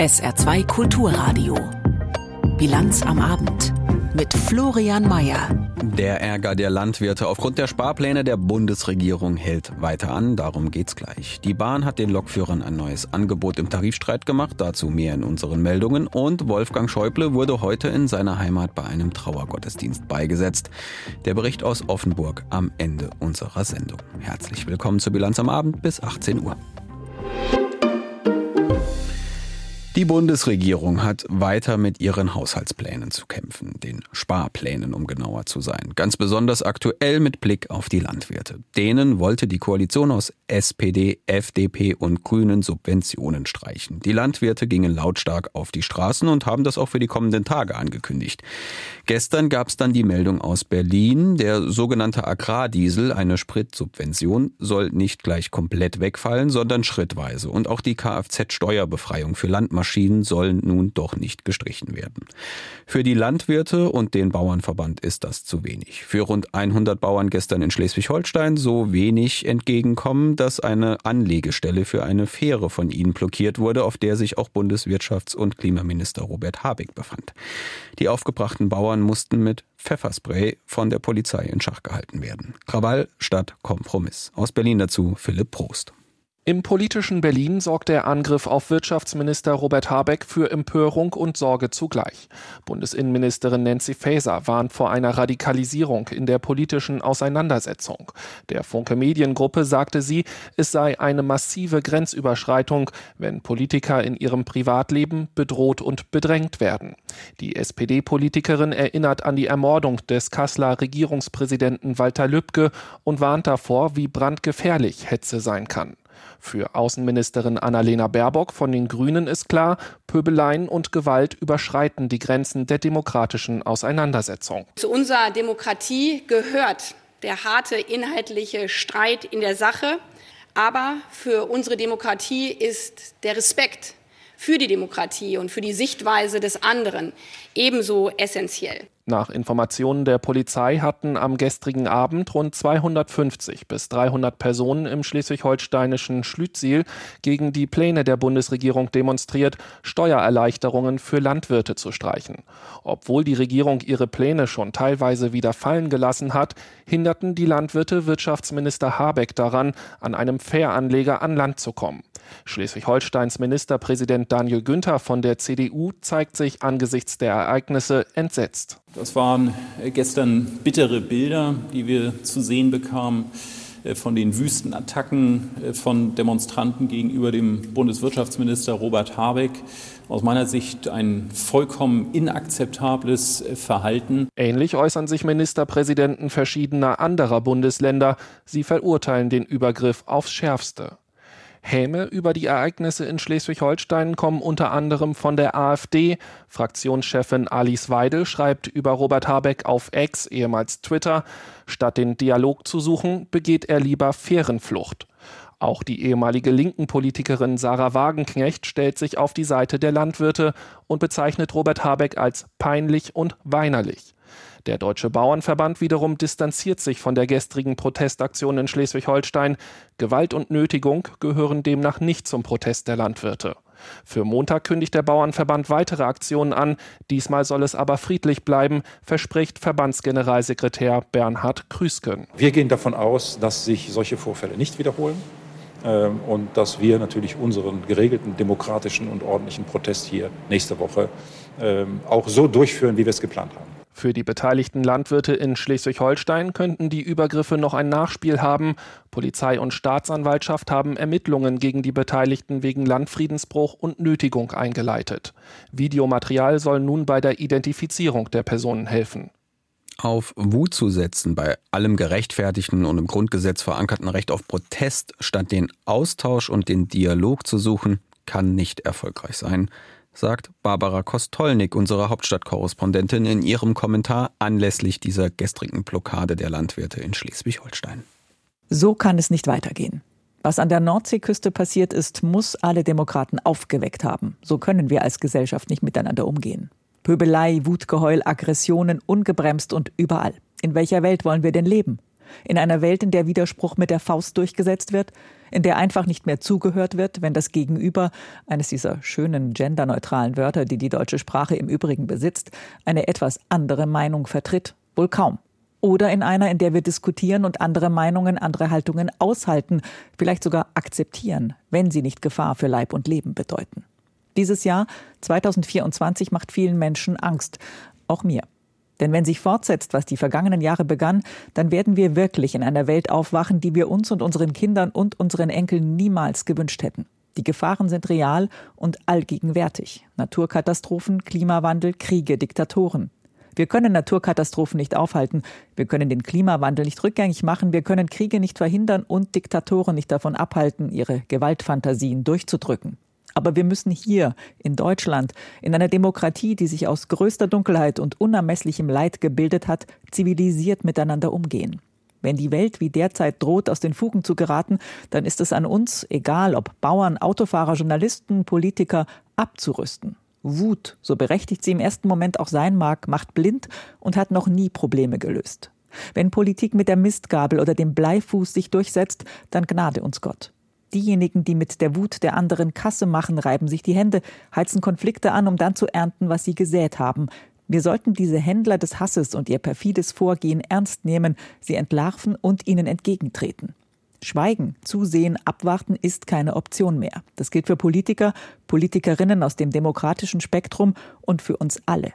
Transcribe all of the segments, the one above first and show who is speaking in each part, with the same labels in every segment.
Speaker 1: SR2 Kulturradio. Bilanz am Abend mit Florian Mayer.
Speaker 2: Der Ärger der Landwirte aufgrund der Sparpläne der Bundesregierung hält weiter an. Darum geht's gleich. Die Bahn hat den Lokführern ein neues Angebot im Tarifstreit gemacht. Dazu mehr in unseren Meldungen. Und Wolfgang Schäuble wurde heute in seiner Heimat bei einem Trauergottesdienst beigesetzt. Der Bericht aus Offenburg am Ende unserer Sendung. Herzlich willkommen zur Bilanz am Abend bis 18 Uhr. Die Bundesregierung hat weiter mit ihren Haushaltsplänen zu kämpfen, den Sparplänen, um genauer zu sein. Ganz besonders aktuell mit Blick auf die Landwirte. Denen wollte die Koalition aus SPD, FDP und Grünen Subventionen streichen. Die Landwirte gingen lautstark auf die Straßen und haben das auch für die kommenden Tage angekündigt. Gestern gab es dann die Meldung aus Berlin, der sogenannte Agrardiesel, eine Spritsubvention, soll nicht gleich komplett wegfallen, sondern schrittweise. Und auch die Kfz-Steuerbefreiung für Landmaschinen Maschinen sollen nun doch nicht gestrichen werden. Für die Landwirte und den Bauernverband ist das zu wenig. Für rund 100 Bauern gestern in Schleswig-Holstein so wenig entgegenkommen, dass eine Anlegestelle für eine Fähre von ihnen blockiert wurde, auf der sich auch Bundeswirtschafts- und Klimaminister Robert Habeck befand. Die aufgebrachten Bauern mussten mit Pfefferspray von der Polizei in Schach gehalten werden. Krawall statt Kompromiss. Aus Berlin dazu Philipp Prost.
Speaker 3: Im politischen Berlin sorgt der Angriff auf Wirtschaftsminister Robert Habeck für Empörung und Sorge zugleich. Bundesinnenministerin Nancy Faeser warnt vor einer Radikalisierung in der politischen Auseinandersetzung. Der Funke Mediengruppe sagte sie, es sei eine massive Grenzüberschreitung, wenn Politiker in ihrem Privatleben bedroht und bedrängt werden. Die SPD-Politikerin erinnert an die Ermordung des Kasseler Regierungspräsidenten Walter Lübcke und warnt davor, wie brandgefährlich Hetze sein kann. Für Außenministerin Annalena Baerbock von den Grünen ist klar, Pöbeleien und Gewalt überschreiten die Grenzen der demokratischen Auseinandersetzung.
Speaker 4: Zu unserer Demokratie gehört der harte inhaltliche Streit in der Sache. Aber für unsere Demokratie ist der Respekt für die Demokratie und für die Sichtweise des anderen ebenso essentiell.
Speaker 3: Nach Informationen der Polizei hatten am gestrigen Abend rund 250 bis 300 Personen im schleswig-holsteinischen Schlütziel gegen die Pläne der Bundesregierung demonstriert, Steuererleichterungen für Landwirte zu streichen. Obwohl die Regierung ihre Pläne schon teilweise wieder fallen gelassen hat, hinderten die Landwirte Wirtschaftsminister Habeck daran, an einem Fähranleger an Land zu kommen. Schleswig-Holsteins Ministerpräsident Daniel Günther von der CDU zeigt sich angesichts der Ereignisse entsetzt.
Speaker 5: Das waren äh, gestern bittere Bilder, die wir zu sehen bekamen äh, von den Wüstenattacken äh, von Demonstranten gegenüber dem Bundeswirtschaftsminister Robert Habeck. Aus meiner Sicht ein vollkommen inakzeptables Verhalten.
Speaker 3: Ähnlich äußern sich Ministerpräsidenten verschiedener anderer Bundesländer. Sie verurteilen den Übergriff aufs Schärfste. Häme über die Ereignisse in Schleswig-Holstein kommen unter anderem von der AfD. Fraktionschefin Alice Weidel schreibt über Robert Habeck auf Ex, ehemals Twitter, statt den Dialog zu suchen, begeht er lieber Fährenflucht. Auch die ehemalige linken Politikerin Sarah Wagenknecht stellt sich auf die Seite der Landwirte und bezeichnet Robert Habeck als peinlich und weinerlich. Der Deutsche Bauernverband wiederum distanziert sich von der gestrigen Protestaktion in Schleswig-Holstein. Gewalt und Nötigung gehören demnach nicht zum Protest der Landwirte. Für Montag kündigt der Bauernverband weitere Aktionen an. Diesmal soll es aber friedlich bleiben, verspricht Verbandsgeneralsekretär Bernhard Krüsken.
Speaker 6: Wir gehen davon aus, dass sich solche Vorfälle nicht wiederholen ähm, und dass wir natürlich unseren geregelten demokratischen und ordentlichen Protest hier nächste Woche ähm, auch so durchführen, wie wir es geplant haben.
Speaker 3: Für die beteiligten Landwirte in Schleswig-Holstein könnten die Übergriffe noch ein Nachspiel haben. Polizei und Staatsanwaltschaft haben Ermittlungen gegen die Beteiligten wegen Landfriedensbruch und Nötigung eingeleitet. Videomaterial soll nun bei der Identifizierung der Personen helfen.
Speaker 2: Auf Wut zu setzen bei allem gerechtfertigten und im Grundgesetz verankerten Recht auf Protest, statt den Austausch und den Dialog zu suchen, kann nicht erfolgreich sein sagt Barbara Kostolnik, unsere Hauptstadtkorrespondentin, in ihrem Kommentar anlässlich dieser gestrigen Blockade der Landwirte in Schleswig-Holstein.
Speaker 7: So kann es nicht weitergehen. Was an der Nordseeküste passiert ist, muss alle Demokraten aufgeweckt haben. So können wir als Gesellschaft nicht miteinander umgehen. Pöbelei, Wutgeheul, Aggressionen ungebremst und überall. In welcher Welt wollen wir denn leben? In einer Welt, in der Widerspruch mit der Faust durchgesetzt wird, in der einfach nicht mehr zugehört wird, wenn das Gegenüber, eines dieser schönen genderneutralen Wörter, die die deutsche Sprache im Übrigen besitzt, eine etwas andere Meinung vertritt? Wohl kaum. Oder in einer, in der wir diskutieren und andere Meinungen, andere Haltungen aushalten, vielleicht sogar akzeptieren, wenn sie nicht Gefahr für Leib und Leben bedeuten. Dieses Jahr 2024 macht vielen Menschen Angst, auch mir. Denn wenn sich fortsetzt, was die vergangenen Jahre begann, dann werden wir wirklich in einer Welt aufwachen, die wir uns und unseren Kindern und unseren Enkeln niemals gewünscht hätten. Die Gefahren sind real und allgegenwärtig. Naturkatastrophen, Klimawandel, Kriege, Diktatoren. Wir können Naturkatastrophen nicht aufhalten, wir können den Klimawandel nicht rückgängig machen, wir können Kriege nicht verhindern und Diktatoren nicht davon abhalten, ihre Gewaltfantasien durchzudrücken. Aber wir müssen hier in Deutschland, in einer Demokratie, die sich aus größter Dunkelheit und unermesslichem Leid gebildet hat, zivilisiert miteinander umgehen. Wenn die Welt wie derzeit droht, aus den Fugen zu geraten, dann ist es an uns, egal ob Bauern, Autofahrer, Journalisten, Politiker, abzurüsten. Wut, so berechtigt sie im ersten Moment auch sein mag, macht blind und hat noch nie Probleme gelöst. Wenn Politik mit der Mistgabel oder dem Bleifuß sich durchsetzt, dann gnade uns Gott. Diejenigen, die mit der Wut der anderen Kasse machen, reiben sich die Hände, heizen Konflikte an, um dann zu ernten, was sie gesät haben. Wir sollten diese Händler des Hasses und ihr perfides Vorgehen ernst nehmen, sie entlarven und ihnen entgegentreten. Schweigen, zusehen, abwarten ist keine Option mehr. Das gilt für Politiker, Politikerinnen aus dem demokratischen Spektrum und für uns alle.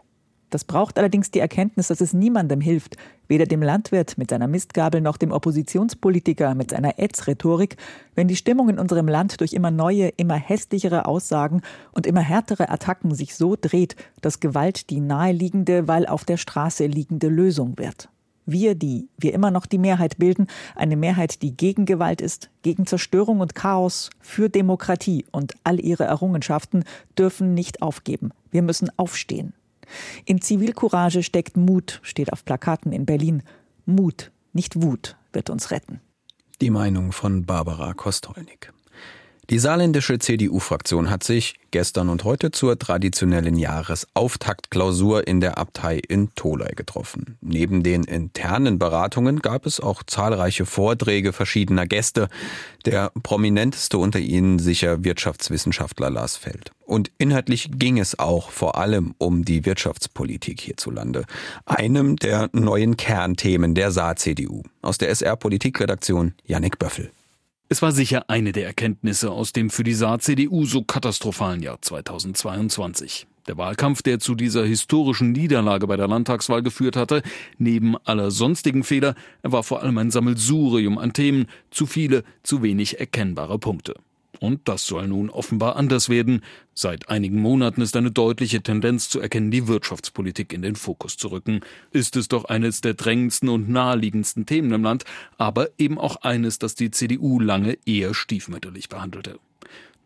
Speaker 7: Das braucht allerdings die Erkenntnis, dass es niemandem hilft, weder dem Landwirt mit seiner Mistgabel noch dem Oppositionspolitiker mit seiner Ätz-Rhetorik, wenn die Stimmung in unserem Land durch immer neue, immer hässlichere Aussagen und immer härtere Attacken sich so dreht, dass Gewalt die naheliegende, weil auf der Straße liegende Lösung wird. Wir, die wir immer noch die Mehrheit bilden, eine Mehrheit, die gegen Gewalt ist, gegen Zerstörung und Chaos, für Demokratie und all ihre Errungenschaften, dürfen nicht aufgeben. Wir müssen aufstehen. In Zivilcourage steckt Mut, steht auf Plakaten in Berlin. Mut, nicht Wut, wird uns retten.
Speaker 2: Die Meinung von Barbara Kostolnik. Die saarländische CDU-Fraktion hat sich gestern und heute zur traditionellen Jahresauftaktklausur in der Abtei in Tolai getroffen. Neben den internen Beratungen gab es auch zahlreiche Vorträge verschiedener Gäste. Der prominenteste unter ihnen sicher Wirtschaftswissenschaftler Lars Feld. Und inhaltlich ging es auch vor allem um die Wirtschaftspolitik hierzulande. Einem der neuen Kernthemen der Saar-CDU. Aus der SR-Politikredaktion Yannick Böffel.
Speaker 8: Es war sicher eine der Erkenntnisse aus dem für die Saar-CDU so katastrophalen Jahr 2022. Der Wahlkampf, der zu dieser historischen Niederlage bei der Landtagswahl geführt hatte, neben aller sonstigen Fehler, er war vor allem ein Sammelsurium an Themen, zu viele, zu wenig erkennbare Punkte. Und das soll nun offenbar anders werden. Seit einigen Monaten ist eine deutliche Tendenz zu erkennen, die Wirtschaftspolitik in den Fokus zu rücken. Ist es doch eines der drängendsten und naheliegendsten Themen im Land, aber eben auch eines, das die CDU lange eher stiefmütterlich behandelte.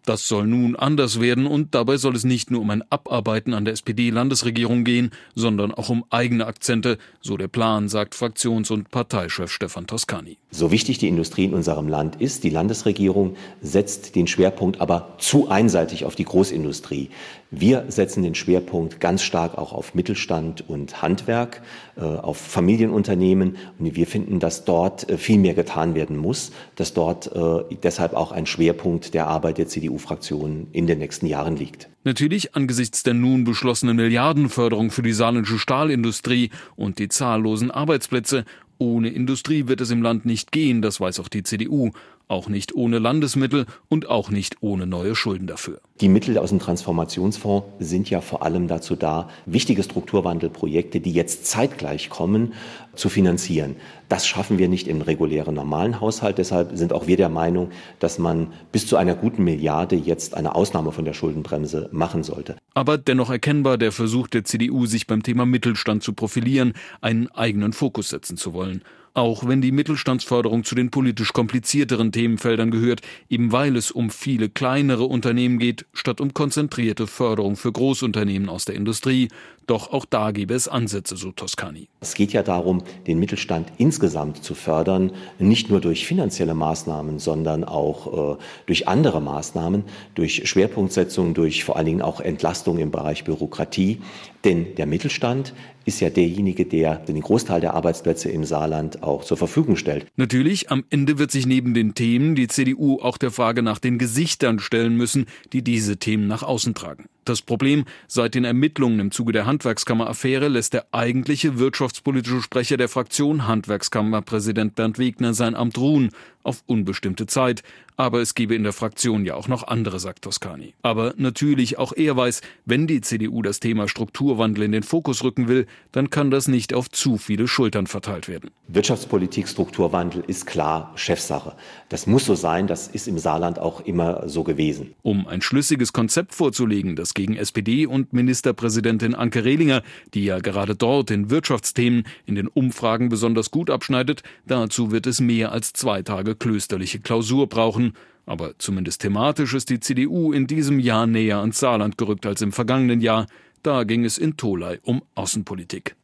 Speaker 8: Das soll nun anders werden und dabei soll es nicht nur um ein Abarbeiten an der SPD-Landesregierung gehen, sondern auch um eigene Akzente, so der Plan, sagt Fraktions- und Parteichef Stefan Toscani.
Speaker 9: So wichtig die Industrie in unserem Land ist, die Landesregierung setzt den Schwerpunkt aber zu einseitig auf die Großindustrie. Wir setzen den Schwerpunkt ganz stark auch auf Mittelstand und Handwerk, äh, auf Familienunternehmen. Und wir finden, dass dort äh, viel mehr getan werden muss, dass dort äh, deshalb auch ein Schwerpunkt der Arbeit der CDU-Fraktion in den nächsten Jahren liegt.
Speaker 8: Natürlich angesichts der nun beschlossenen Milliardenförderung für die saarländische Stahlindustrie und die zahllosen Arbeitsplätze ohne Industrie wird es im Land nicht gehen, das weiß auch die CDU auch nicht ohne Landesmittel und auch nicht ohne neue Schulden dafür.
Speaker 9: Die Mittel aus dem Transformationsfonds sind ja vor allem dazu da, wichtige Strukturwandelprojekte, die jetzt zeitgleich kommen, zu finanzieren. Das schaffen wir nicht im regulären normalen Haushalt. Deshalb sind auch wir der Meinung, dass man bis zu einer guten Milliarde jetzt eine Ausnahme von der Schuldenbremse machen sollte.
Speaker 8: Aber dennoch erkennbar der Versuch der CDU, sich beim Thema Mittelstand zu profilieren, einen eigenen Fokus setzen zu wollen auch wenn die Mittelstandsförderung zu den politisch komplizierteren Themenfeldern gehört, eben weil es um viele kleinere Unternehmen geht, statt um konzentrierte Förderung für Großunternehmen aus der Industrie. Doch auch da gäbe es Ansätze, so Toscani.
Speaker 9: Es geht ja darum, den Mittelstand insgesamt zu fördern, nicht nur durch finanzielle Maßnahmen, sondern auch äh, durch andere Maßnahmen, durch Schwerpunktsetzung, durch vor allen Dingen auch Entlastung im Bereich Bürokratie. Denn der Mittelstand ist ja derjenige, der den Großteil der Arbeitsplätze im Saarland auch zur Verfügung stellt.
Speaker 8: Natürlich, am Ende wird sich neben den Themen die CDU auch der Frage nach den Gesichtern stellen müssen, die diese Themen nach außen tragen. Das Problem, seit den Ermittlungen im Zuge der Handwerkskammer-Affäre lässt der eigentliche wirtschaftspolitische Sprecher der Fraktion, Handwerkskammerpräsident Bernd Wegner, sein Amt ruhen, auf unbestimmte Zeit. Aber es gebe in der Fraktion ja auch noch andere, sagt Toscani. Aber natürlich auch er weiß, wenn die CDU das Thema Strukturwandel in den Fokus rücken will, dann kann das nicht auf zu viele Schultern verteilt werden.
Speaker 9: Wirtschaftspolitik, Strukturwandel ist klar Chefsache. Das muss so sein, das ist im Saarland auch immer so gewesen.
Speaker 8: Um ein schlüssiges Konzept vorzulegen, das gegen SPD und Ministerpräsidentin Anke Rehlinger, die ja gerade dort in Wirtschaftsthemen in den Umfragen besonders gut abschneidet, dazu wird es mehr als zwei Tage klösterliche Klausur brauchen. Aber zumindest thematisch ist die CDU in diesem Jahr näher ans Saarland gerückt als im vergangenen Jahr. Da ging es in Tolai um Außenpolitik.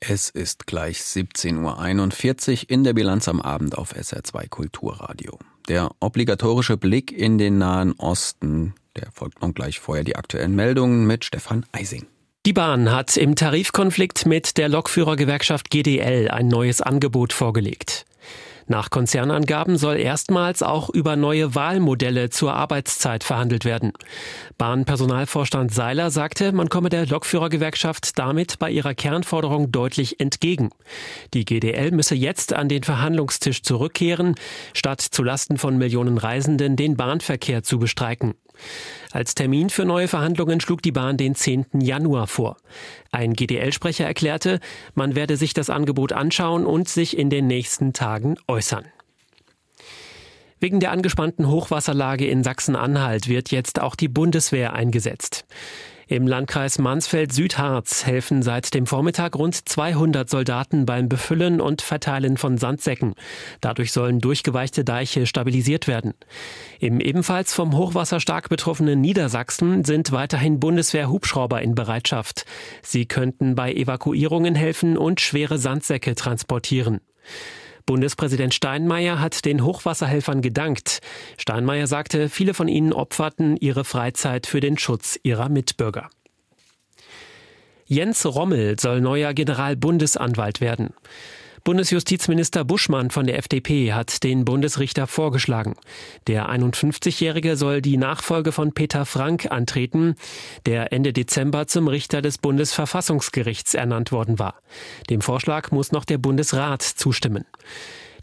Speaker 2: Es ist gleich 17.41 Uhr in der Bilanz am Abend auf SR2 Kulturradio. Der obligatorische Blick in den Nahen Osten, der folgt nun gleich vorher die aktuellen Meldungen mit Stefan Eising.
Speaker 10: Die Bahn hat im Tarifkonflikt mit der Lokführergewerkschaft GDL ein neues Angebot vorgelegt. Nach Konzernangaben soll erstmals auch über neue Wahlmodelle zur Arbeitszeit verhandelt werden. Bahnpersonalvorstand Seiler sagte, man komme der Lokführergewerkschaft damit bei ihrer Kernforderung deutlich entgegen. Die GDL müsse jetzt an den Verhandlungstisch zurückkehren, statt zulasten von Millionen Reisenden den Bahnverkehr zu bestreiken. Als Termin für neue Verhandlungen schlug die Bahn den 10. Januar vor. Ein GDL-Sprecher erklärte, man werde sich das Angebot anschauen und sich in den nächsten Tagen äußern. Wegen der angespannten Hochwasserlage in Sachsen-Anhalt wird jetzt auch die Bundeswehr eingesetzt. Im Landkreis Mansfeld-Südharz helfen seit dem Vormittag rund 200 Soldaten beim Befüllen und Verteilen von Sandsäcken. Dadurch sollen durchgeweichte Deiche stabilisiert werden. Im ebenfalls vom Hochwasser stark betroffenen Niedersachsen sind weiterhin Bundeswehr-Hubschrauber in Bereitschaft. Sie könnten bei Evakuierungen helfen und schwere Sandsäcke transportieren. Bundespräsident Steinmeier hat den Hochwasserhelfern gedankt. Steinmeier sagte, viele von ihnen opferten ihre Freizeit für den Schutz ihrer Mitbürger. Jens Rommel soll neuer Generalbundesanwalt werden. Bundesjustizminister Buschmann von der FDP hat den Bundesrichter vorgeschlagen. Der 51-Jährige soll die Nachfolge von Peter Frank antreten, der Ende Dezember zum Richter des Bundesverfassungsgerichts ernannt worden war. Dem Vorschlag muss noch der Bundesrat zustimmen.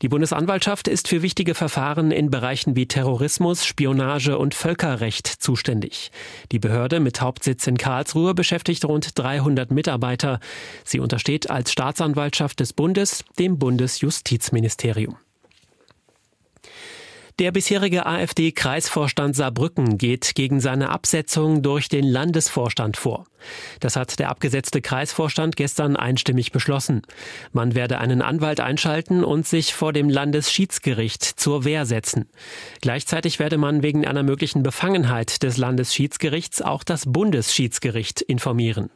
Speaker 10: Die Bundesanwaltschaft ist für wichtige Verfahren in Bereichen wie Terrorismus, Spionage und Völkerrecht zuständig. Die Behörde mit Hauptsitz in Karlsruhe beschäftigt rund 300 Mitarbeiter. Sie untersteht als Staatsanwaltschaft des Bundes dem Bundesjustizministerium. Der bisherige AfD-Kreisvorstand Saarbrücken geht gegen seine Absetzung durch den Landesvorstand vor. Das hat der abgesetzte Kreisvorstand gestern einstimmig beschlossen. Man werde einen Anwalt einschalten und sich vor dem Landesschiedsgericht zur Wehr setzen. Gleichzeitig werde man wegen einer möglichen Befangenheit des Landesschiedsgerichts auch das Bundesschiedsgericht informieren.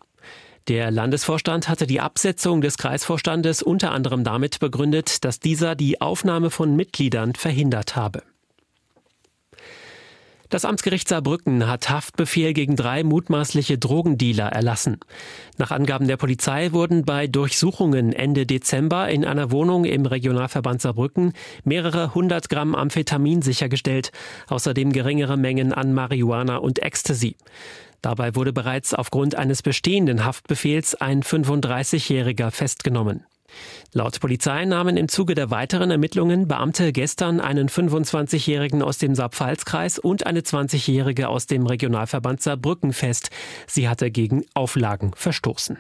Speaker 10: Der Landesvorstand hatte die Absetzung des Kreisvorstandes unter anderem damit begründet, dass dieser die Aufnahme von Mitgliedern verhindert habe. Das Amtsgericht Saarbrücken hat Haftbefehl gegen drei mutmaßliche Drogendealer erlassen. Nach Angaben der Polizei wurden bei Durchsuchungen Ende Dezember in einer Wohnung im Regionalverband Saarbrücken mehrere hundert Gramm Amphetamin sichergestellt, außerdem geringere Mengen an Marihuana und Ecstasy. Dabei wurde bereits aufgrund eines bestehenden Haftbefehls ein 35-Jähriger festgenommen. Laut Polizei nahmen im Zuge der weiteren Ermittlungen Beamte gestern einen 25-Jährigen aus dem Saarpfalzkreis und eine 20-Jährige aus dem Regionalverband Saarbrücken fest. Sie hatte gegen Auflagen verstoßen.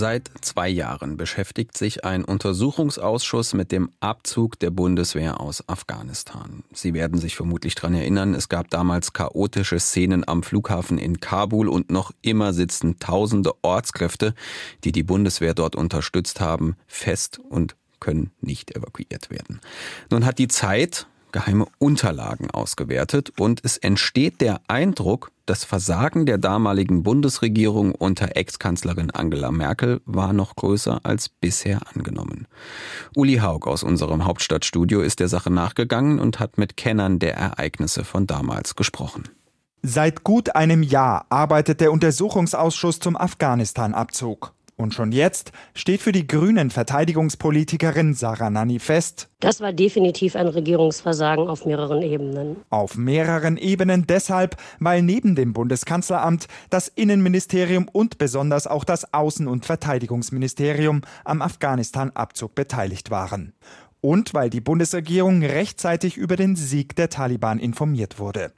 Speaker 2: Seit zwei Jahren beschäftigt sich ein Untersuchungsausschuss mit dem Abzug der Bundeswehr aus Afghanistan. Sie werden sich vermutlich daran erinnern, es gab damals chaotische Szenen am Flughafen in Kabul und noch immer sitzen tausende Ortskräfte, die die Bundeswehr dort unterstützt haben, fest und können nicht evakuiert werden. Nun hat die Zeit geheime Unterlagen ausgewertet und es entsteht der Eindruck, das Versagen der damaligen Bundesregierung unter Ex-Kanzlerin Angela Merkel war noch größer als bisher angenommen. Uli Haug aus unserem Hauptstadtstudio ist der Sache nachgegangen und hat mit Kennern der Ereignisse von damals gesprochen.
Speaker 11: Seit gut einem Jahr arbeitet der Untersuchungsausschuss zum Afghanistan-Abzug. Und schon jetzt steht für die grünen Verteidigungspolitikerin Sarah Nanni fest,
Speaker 12: das war definitiv ein Regierungsversagen auf mehreren Ebenen.
Speaker 11: Auf mehreren Ebenen deshalb, weil neben dem Bundeskanzleramt das Innenministerium und besonders auch das Außen- und Verteidigungsministerium am Afghanistan-Abzug beteiligt waren. Und weil die Bundesregierung rechtzeitig über den Sieg der Taliban informiert wurde.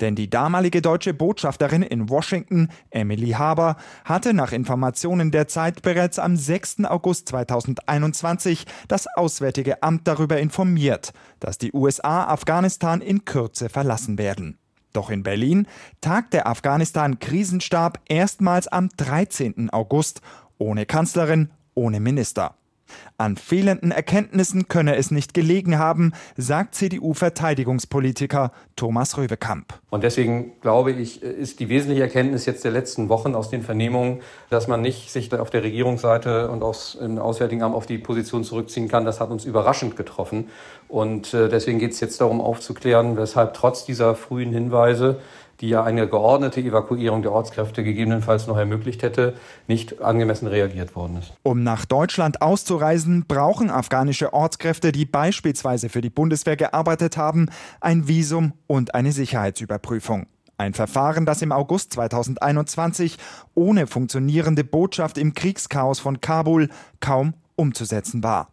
Speaker 11: Denn die damalige deutsche Botschafterin in Washington, Emily Haber, hatte nach Informationen der Zeit bereits am 6. August 2021 das Auswärtige Amt darüber informiert, dass die USA Afghanistan in Kürze verlassen werden. Doch in Berlin tagt der Afghanistan-Krisenstab erstmals am 13. August, ohne Kanzlerin, ohne Minister. An fehlenden Erkenntnissen könne es nicht gelegen haben, sagt CDU-Verteidigungspolitiker Thomas Röwekamp.
Speaker 13: Und deswegen glaube ich, ist die wesentliche Erkenntnis jetzt der letzten Wochen aus den Vernehmungen, dass man nicht sich auf der Regierungsseite und aus, im Auswärtigen Amt auf die Position zurückziehen kann. Das hat uns überraschend getroffen. Und äh, deswegen geht es jetzt darum aufzuklären, weshalb trotz dieser frühen Hinweise die ja eine geordnete Evakuierung der Ortskräfte gegebenenfalls noch ermöglicht hätte, nicht angemessen reagiert worden ist.
Speaker 11: Um nach Deutschland auszureisen, brauchen afghanische Ortskräfte, die beispielsweise für die Bundeswehr gearbeitet haben, ein Visum und eine Sicherheitsüberprüfung. Ein Verfahren, das im August 2021 ohne funktionierende Botschaft im Kriegschaos von Kabul kaum umzusetzen war.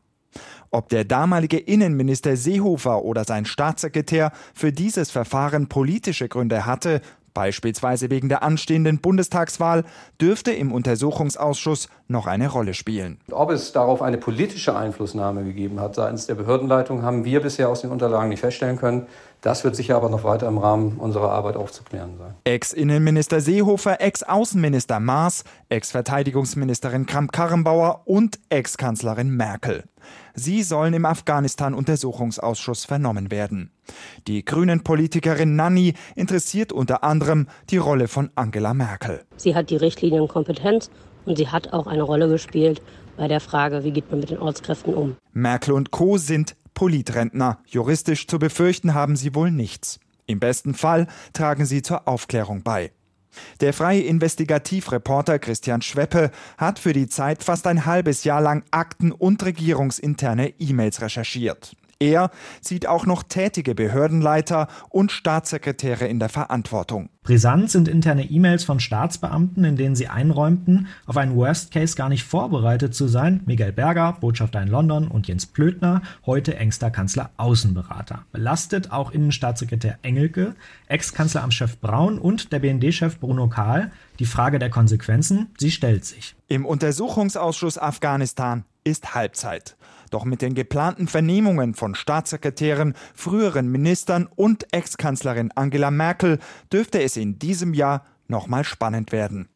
Speaker 11: Ob der damalige Innenminister Seehofer oder sein Staatssekretär für dieses Verfahren politische Gründe hatte, beispielsweise wegen der anstehenden Bundestagswahl, dürfte im Untersuchungsausschuss noch eine Rolle spielen.
Speaker 13: Ob es darauf eine politische Einflussnahme gegeben hat seitens der Behördenleitung, haben wir bisher aus den Unterlagen nicht feststellen können. Das wird sicher aber noch weiter im Rahmen unserer Arbeit aufzuklären sein.
Speaker 11: Ex-Innenminister Seehofer, Ex-Außenminister Maas, Ex-Verteidigungsministerin Kramp-Karrenbauer und Ex-Kanzlerin Merkel. Sie sollen im Afghanistan-Untersuchungsausschuss vernommen werden. Die Grünen-Politikerin Nanni interessiert unter anderem die Rolle von Angela Merkel.
Speaker 12: Sie hat die Richtlinienkompetenz und sie hat auch eine Rolle gespielt bei der Frage, wie geht man mit den Ortskräften um.
Speaker 11: Merkel und Co. sind Politrentner. Juristisch zu befürchten haben sie wohl nichts. Im besten Fall tragen sie zur Aufklärung bei. Der freie Investigativreporter Christian Schweppe hat für die Zeit fast ein halbes Jahr lang Akten und regierungsinterne E-Mails recherchiert. Er sieht auch noch tätige Behördenleiter und Staatssekretäre in der Verantwortung.
Speaker 14: Brisant sind interne E-Mails von Staatsbeamten, in denen sie einräumten, auf einen Worst Case gar nicht vorbereitet zu sein. Miguel Berger, Botschafter in London und Jens Plötner, heute engster Kanzler Außenberater. Belastet auch Innenstaatssekretär Engelke, Ex-Kanzleramtschef Braun und der BND-Chef Bruno Kahl. Die Frage der Konsequenzen, sie stellt sich.
Speaker 11: Im Untersuchungsausschuss Afghanistan ist Halbzeit. Doch mit den geplanten Vernehmungen von Staatssekretären, früheren Ministern und Ex-Kanzlerin Angela Merkel dürfte es in diesem Jahr nochmal spannend werden.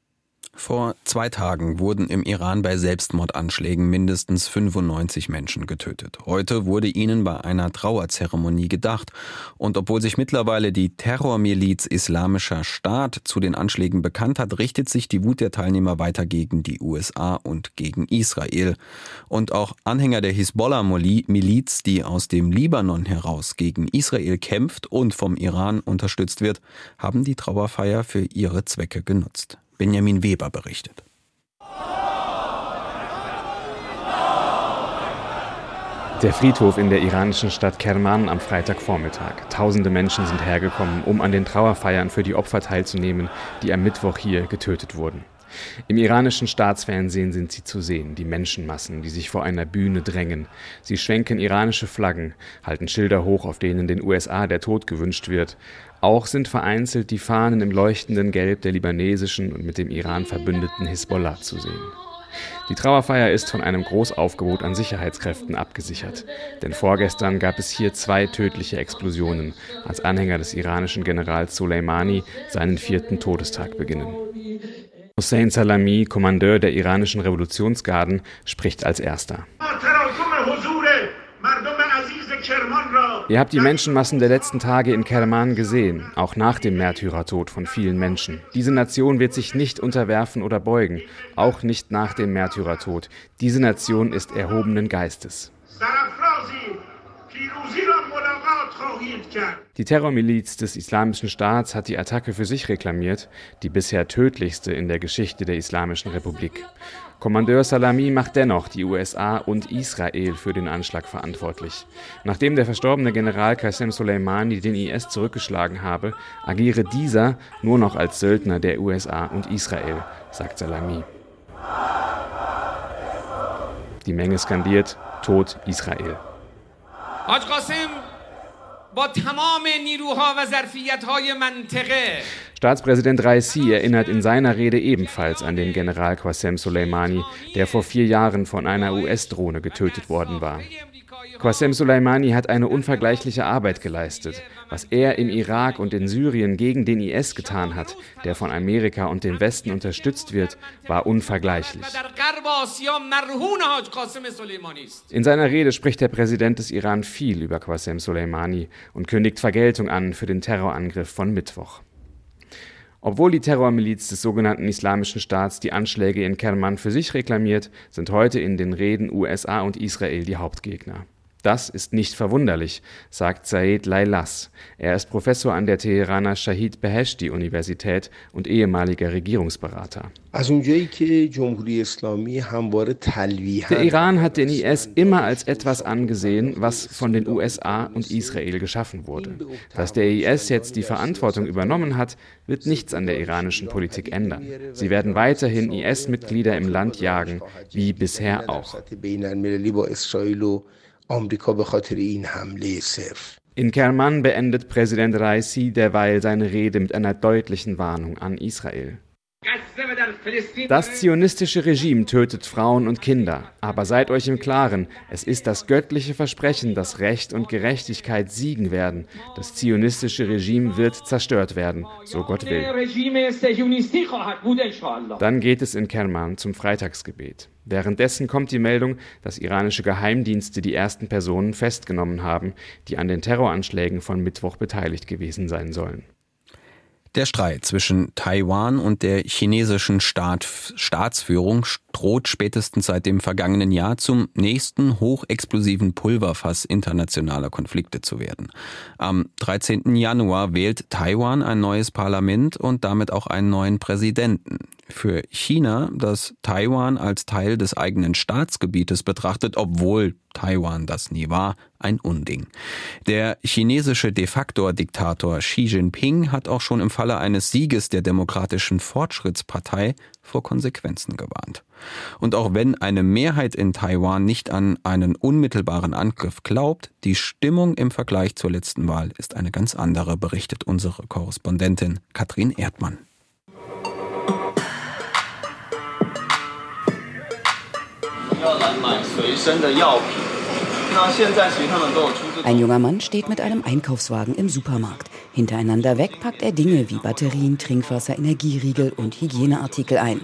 Speaker 2: Vor zwei Tagen wurden im Iran bei Selbstmordanschlägen mindestens 95 Menschen getötet. Heute wurde ihnen bei einer Trauerzeremonie gedacht. Und obwohl sich mittlerweile die Terrormiliz Islamischer Staat zu den Anschlägen bekannt hat, richtet sich die Wut der Teilnehmer weiter gegen die USA und gegen Israel. Und auch Anhänger der Hisbollah-Miliz, die aus dem Libanon heraus gegen Israel kämpft und vom Iran unterstützt wird, haben die Trauerfeier für ihre Zwecke genutzt. Benjamin Weber berichtet.
Speaker 15: Der Friedhof in der iranischen Stadt Kerman am Freitagvormittag. Tausende Menschen sind hergekommen, um an den Trauerfeiern für die Opfer teilzunehmen, die am Mittwoch hier getötet wurden. Im iranischen Staatsfernsehen sind sie zu sehen, die Menschenmassen, die sich vor einer Bühne drängen. Sie schwenken iranische Flaggen, halten Schilder hoch, auf denen den USA der Tod gewünscht wird. Auch sind vereinzelt die Fahnen im leuchtenden Gelb der libanesischen und mit dem Iran verbündeten Hisbollah zu sehen. Die Trauerfeier ist von einem Großaufgebot an Sicherheitskräften abgesichert. Denn vorgestern gab es hier zwei tödliche Explosionen, als Anhänger des iranischen Generals Soleimani seinen vierten Todestag beginnen. Hossein Salami, Kommandeur der iranischen Revolutionsgarden, spricht als erster. Ihr habt die Menschenmassen der letzten Tage in Kerman gesehen, auch nach dem Märtyrertod von vielen Menschen. Diese Nation wird sich nicht unterwerfen oder beugen, auch nicht nach dem Märtyrertod. Diese Nation ist erhobenen Geistes. Die Terrormiliz des Islamischen Staats hat die Attacke für sich reklamiert, die bisher tödlichste in der Geschichte der Islamischen Republik. Kommandeur Salami macht dennoch die USA und Israel für den Anschlag verantwortlich. Nachdem der verstorbene General Qasem Soleimani den IS zurückgeschlagen habe, agiere dieser nur noch als Söldner der USA und Israel, sagt Salami. Die Menge skandiert Tod Israel. Staatspräsident Raisi erinnert in seiner Rede ebenfalls an den General Qasem Soleimani, der vor vier Jahren von einer US-Drohne getötet worden war. Qasem Soleimani hat eine unvergleichliche Arbeit geleistet. Was er im Irak und in Syrien gegen den IS getan hat, der von Amerika und dem Westen unterstützt wird, war unvergleichlich. In seiner Rede spricht der Präsident des Iran viel über Qasem Soleimani und kündigt Vergeltung an für den Terrorangriff von Mittwoch. Obwohl die Terrormiliz des sogenannten Islamischen Staats die Anschläge in Kerman für sich reklamiert, sind heute in den Reden USA und Israel die Hauptgegner. Das ist nicht verwunderlich, sagt Said Lailas. Er ist Professor an der Teheraner Shahid Beheshti Universität und ehemaliger Regierungsberater. Der Iran hat den IS immer als etwas angesehen, was von den USA und Israel geschaffen wurde. Dass der IS jetzt die Verantwortung übernommen hat, wird nichts an der iranischen Politik ändern. Sie werden weiterhin IS-Mitglieder im Land jagen, wie bisher auch. آمریکا به خاطر این حمله صرف In Kerman beendet Präsident Raisi derweil seine Rede mit einer deutlichen Warnung an Israel. Das zionistische Regime tötet Frauen und Kinder, aber seid euch im Klaren, es ist das göttliche Versprechen, dass Recht und Gerechtigkeit siegen werden. Das zionistische Regime wird zerstört werden, so Gott will. Dann geht es in Kerman zum Freitagsgebet. Währenddessen kommt die Meldung, dass iranische Geheimdienste die ersten Personen festgenommen haben, die an den Terroranschlägen von Mittwoch beteiligt gewesen sein sollen.
Speaker 2: Der Streit zwischen Taiwan und der chinesischen Staat, Staatsführung droht spätestens seit dem vergangenen Jahr zum nächsten hochexplosiven Pulverfass internationaler Konflikte zu werden. Am 13. Januar wählt Taiwan ein neues Parlament und damit auch einen neuen Präsidenten für China, das Taiwan als Teil des eigenen Staatsgebietes betrachtet, obwohl Taiwan das nie war, ein Unding. Der chinesische de facto Diktator Xi Jinping hat auch schon im Falle eines Sieges der Demokratischen Fortschrittspartei vor Konsequenzen gewarnt. Und auch wenn eine Mehrheit in Taiwan nicht an einen unmittelbaren Angriff glaubt, die Stimmung im Vergleich zur letzten Wahl ist eine ganz andere, berichtet unsere Korrespondentin Katrin Erdmann.
Speaker 16: Ein junger Mann steht mit einem Einkaufswagen im Supermarkt. Hintereinander weg packt er Dinge wie Batterien, Trinkwasser, Energieriegel und Hygieneartikel ein.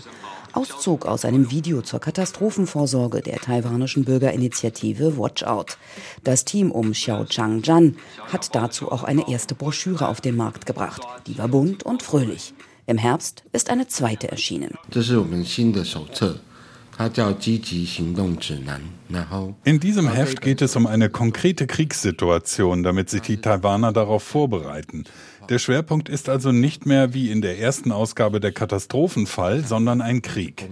Speaker 16: Auszug aus einem Video zur Katastrophenvorsorge der taiwanischen Bürgerinitiative Watch Out. Das Team um Xiao Chang-jan hat dazu auch eine erste Broschüre auf den Markt gebracht. Die war bunt und fröhlich. Im Herbst ist eine zweite erschienen. Das ist unser
Speaker 17: in diesem Heft geht es um eine konkrete Kriegssituation, damit sich die Taiwaner darauf vorbereiten. Der Schwerpunkt ist also nicht mehr wie in der ersten Ausgabe der Katastrophenfall, sondern ein Krieg.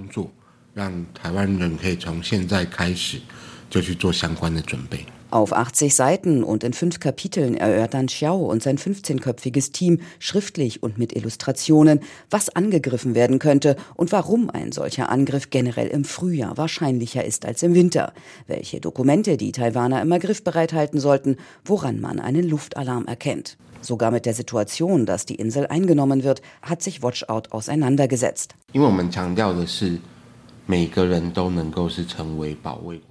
Speaker 17: 让台湾人可以从现在开始就去做相关的准备。
Speaker 16: auf 80 Seiten und in fünf Kapiteln erörtern Xiao und sein 15-köpfiges Team schriftlich und mit Illustrationen, was angegriffen werden könnte und warum ein solcher Angriff generell im Frühjahr wahrscheinlicher ist als im Winter, welche Dokumente die Taiwaner immer griffbereit halten sollten, woran man einen Luftalarm erkennt. Sogar mit der Situation, dass die Insel eingenommen wird, hat sich Watchout auseinandergesetzt.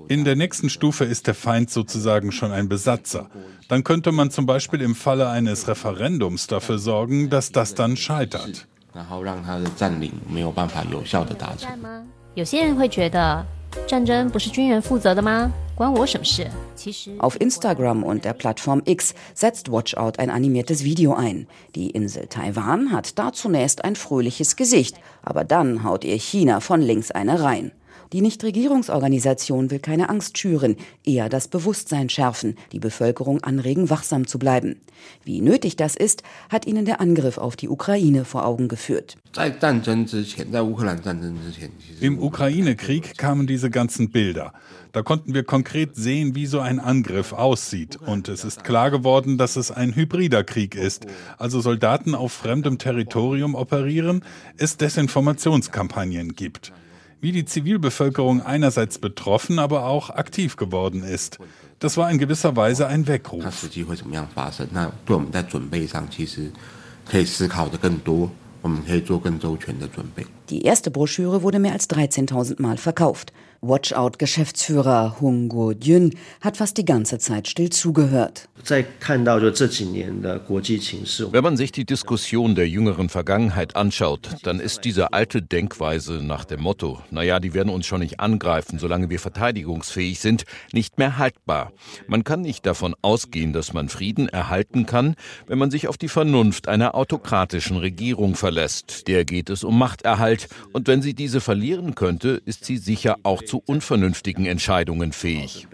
Speaker 17: in der nächsten Stufe ist der Feind sozusagen schon ein Besatzer. Dann könnte man zum Beispiel im Falle eines Referendums dafür sorgen, dass das dann scheitert.
Speaker 16: Auf Instagram und der Plattform X setzt Watchout ein animiertes Video ein. Die Insel Taiwan hat da zunächst ein fröhliches Gesicht, aber dann haut ihr China von links eine rein. Die Nichtregierungsorganisation will keine Angst schüren, eher das Bewusstsein schärfen, die Bevölkerung anregen, wachsam zu bleiben. Wie nötig das ist, hat ihnen der Angriff auf die Ukraine vor Augen geführt.
Speaker 17: Im Ukraine-Krieg kamen diese ganzen Bilder. Da konnten wir konkret sehen, wie so ein Angriff aussieht. Und es ist klar geworden, dass es ein hybrider Krieg ist. Also Soldaten auf fremdem Territorium operieren, es Desinformationskampagnen gibt wie die Zivilbevölkerung einerseits betroffen, aber auch aktiv geworden ist. Das war in gewisser Weise ein Weckruf.
Speaker 16: Die erste Broschüre wurde mehr als 13.000 Mal verkauft. Watchout-Geschäftsführer Hung Go-Jun hat fast die ganze Zeit still zugehört.
Speaker 18: Wenn man sich die Diskussion der jüngeren Vergangenheit anschaut, dann ist diese alte Denkweise nach dem Motto, naja, die werden uns schon nicht angreifen, solange wir verteidigungsfähig sind, nicht mehr haltbar. Man kann nicht davon ausgehen, dass man Frieden erhalten kann, wenn man sich auf die Vernunft einer autokratischen Regierung verlässt. Der geht es um Machterhalt, und wenn sie diese verlieren könnte, ist sie sicher auch zu unvernünftigen Entscheidungen fähig.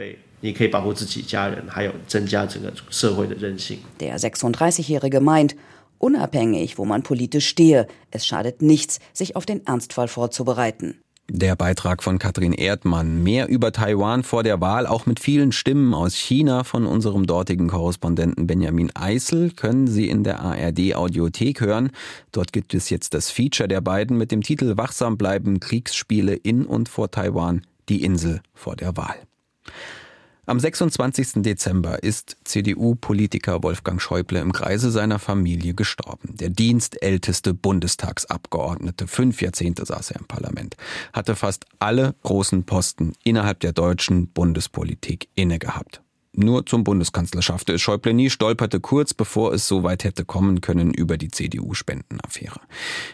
Speaker 16: Der 36-Jährige meint, unabhängig, wo man politisch stehe, es schadet nichts, sich auf den Ernstfall vorzubereiten.
Speaker 2: Der Beitrag von Katrin Erdmann. Mehr über Taiwan vor der Wahl, auch mit vielen Stimmen aus China von unserem dortigen Korrespondenten Benjamin Eisel, können Sie in der ARD Audiothek hören. Dort gibt es jetzt das Feature der beiden mit dem Titel Wachsam bleiben Kriegsspiele in und vor Taiwan, die Insel vor der Wahl. Am 26. Dezember ist CDU-Politiker Wolfgang Schäuble im Kreise seiner Familie gestorben. Der dienstälteste Bundestagsabgeordnete, fünf Jahrzehnte saß er im Parlament, hatte fast alle großen Posten innerhalb der deutschen Bundespolitik inne gehabt. Nur zum Bundeskanzler schaffte es Schäuble nie, stolperte kurz bevor es so weit hätte kommen können über die CDU-Spendenaffäre.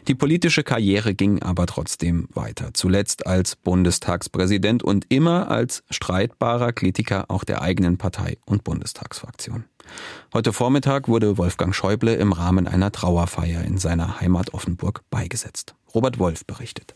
Speaker 2: Die politische Karriere ging aber trotzdem weiter, zuletzt als Bundestagspräsident und immer als streitbarer Kritiker auch der eigenen Partei und Bundestagsfraktion. Heute Vormittag wurde Wolfgang Schäuble im Rahmen einer Trauerfeier in seiner Heimat Offenburg beigesetzt. Robert Wolf berichtet.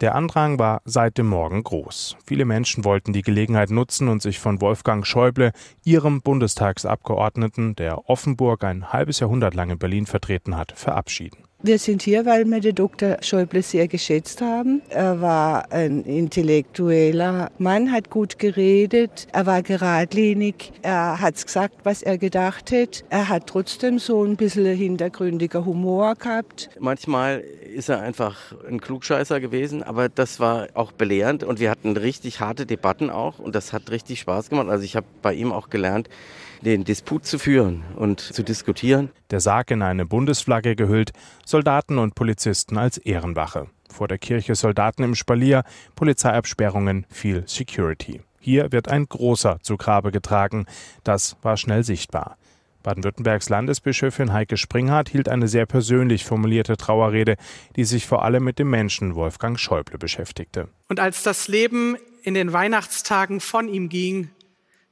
Speaker 19: Der Andrang war seit dem Morgen groß. Viele Menschen wollten die Gelegenheit nutzen und sich von Wolfgang Schäuble, ihrem Bundestagsabgeordneten, der Offenburg ein halbes Jahrhundert lang in Berlin vertreten hat, verabschieden.
Speaker 20: Wir sind hier, weil wir den Dr. Schäuble sehr geschätzt haben. Er war ein intellektueller Mann, hat gut geredet, er war geradlinig, er hat gesagt, was er gedacht hat. Er hat trotzdem so ein bisschen hintergründiger Humor gehabt.
Speaker 21: Manchmal ist er einfach ein Klugscheißer gewesen, aber das war auch belehrend und wir hatten richtig harte Debatten auch und das hat richtig Spaß gemacht. Also ich habe bei ihm auch gelernt, den Disput zu führen und zu diskutieren.
Speaker 19: Der Sarg in eine Bundesflagge gehüllt, Soldaten und Polizisten als Ehrenwache. Vor der Kirche Soldaten im Spalier, Polizeiabsperrungen, viel Security. Hier wird ein großer zu Grabe getragen. Das war schnell sichtbar. Baden-Württembergs Landesbischöfin Heike Springhardt hielt eine sehr persönlich formulierte Trauerrede, die sich vor allem mit dem Menschen Wolfgang Schäuble beschäftigte.
Speaker 22: Und als das Leben in den Weihnachtstagen von ihm ging,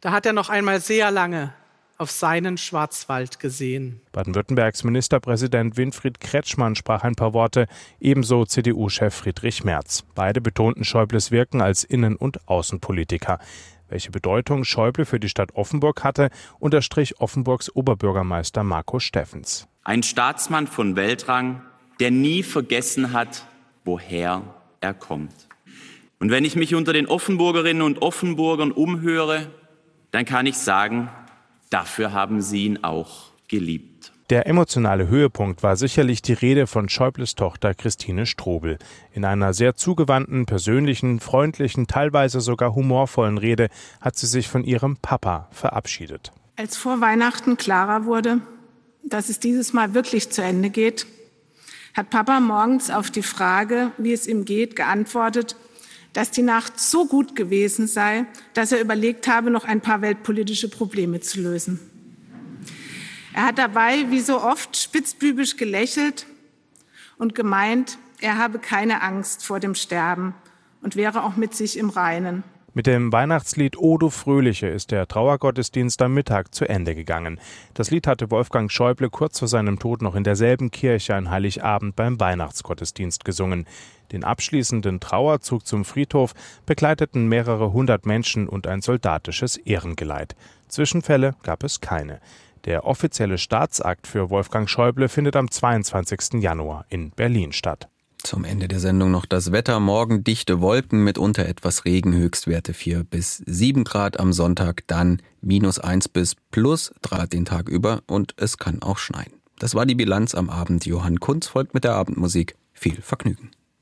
Speaker 22: da hat er noch einmal sehr lange auf seinen Schwarzwald gesehen.
Speaker 19: Baden-Württembergs Ministerpräsident Winfried Kretschmann sprach ein paar Worte, ebenso CDU-Chef Friedrich Merz. Beide betonten Schäubles Wirken als Innen- und Außenpolitiker. Welche Bedeutung Schäuble für die Stadt Offenburg hatte, unterstrich Offenburgs Oberbürgermeister Marco Steffens.
Speaker 23: Ein Staatsmann von Weltrang, der nie vergessen hat, woher er kommt. Und wenn ich mich unter den Offenburgerinnen und Offenburgern umhöre, dann kann ich sagen, Dafür haben sie ihn auch geliebt.
Speaker 19: Der emotionale Höhepunkt war sicherlich die Rede von Schäubles Tochter Christine Strobel. In einer sehr zugewandten, persönlichen, freundlichen, teilweise sogar humorvollen Rede hat sie sich von ihrem Papa verabschiedet.
Speaker 22: Als vor Weihnachten klarer wurde, dass es dieses Mal wirklich zu Ende geht, hat Papa morgens auf die Frage, wie es ihm geht, geantwortet, dass die Nacht so gut gewesen sei, dass er überlegt habe, noch ein paar weltpolitische Probleme zu lösen. Er hat dabei, wie so oft, spitzbübisch gelächelt und gemeint, er habe keine Angst vor dem Sterben und wäre auch mit sich im Reinen.
Speaker 19: Mit dem Weihnachtslied O du Fröhliche ist der Trauergottesdienst am Mittag zu Ende gegangen. Das Lied hatte Wolfgang Schäuble kurz vor seinem Tod noch in derselben Kirche an Heiligabend beim Weihnachtsgottesdienst gesungen. Den abschließenden Trauerzug zum Friedhof begleiteten mehrere hundert Menschen und ein soldatisches Ehrengeleit. Zwischenfälle gab es keine. Der offizielle Staatsakt für Wolfgang Schäuble findet am 22. Januar in Berlin statt.
Speaker 2: Zum Ende der Sendung noch das Wetter. Morgen dichte Wolken, mitunter etwas Regen, Höchstwerte 4 bis 7 Grad am Sonntag, dann minus 1 bis plus Grad den Tag über und es kann auch schneien. Das war die Bilanz am Abend. Johann Kunz folgt mit der Abendmusik. Viel Vergnügen.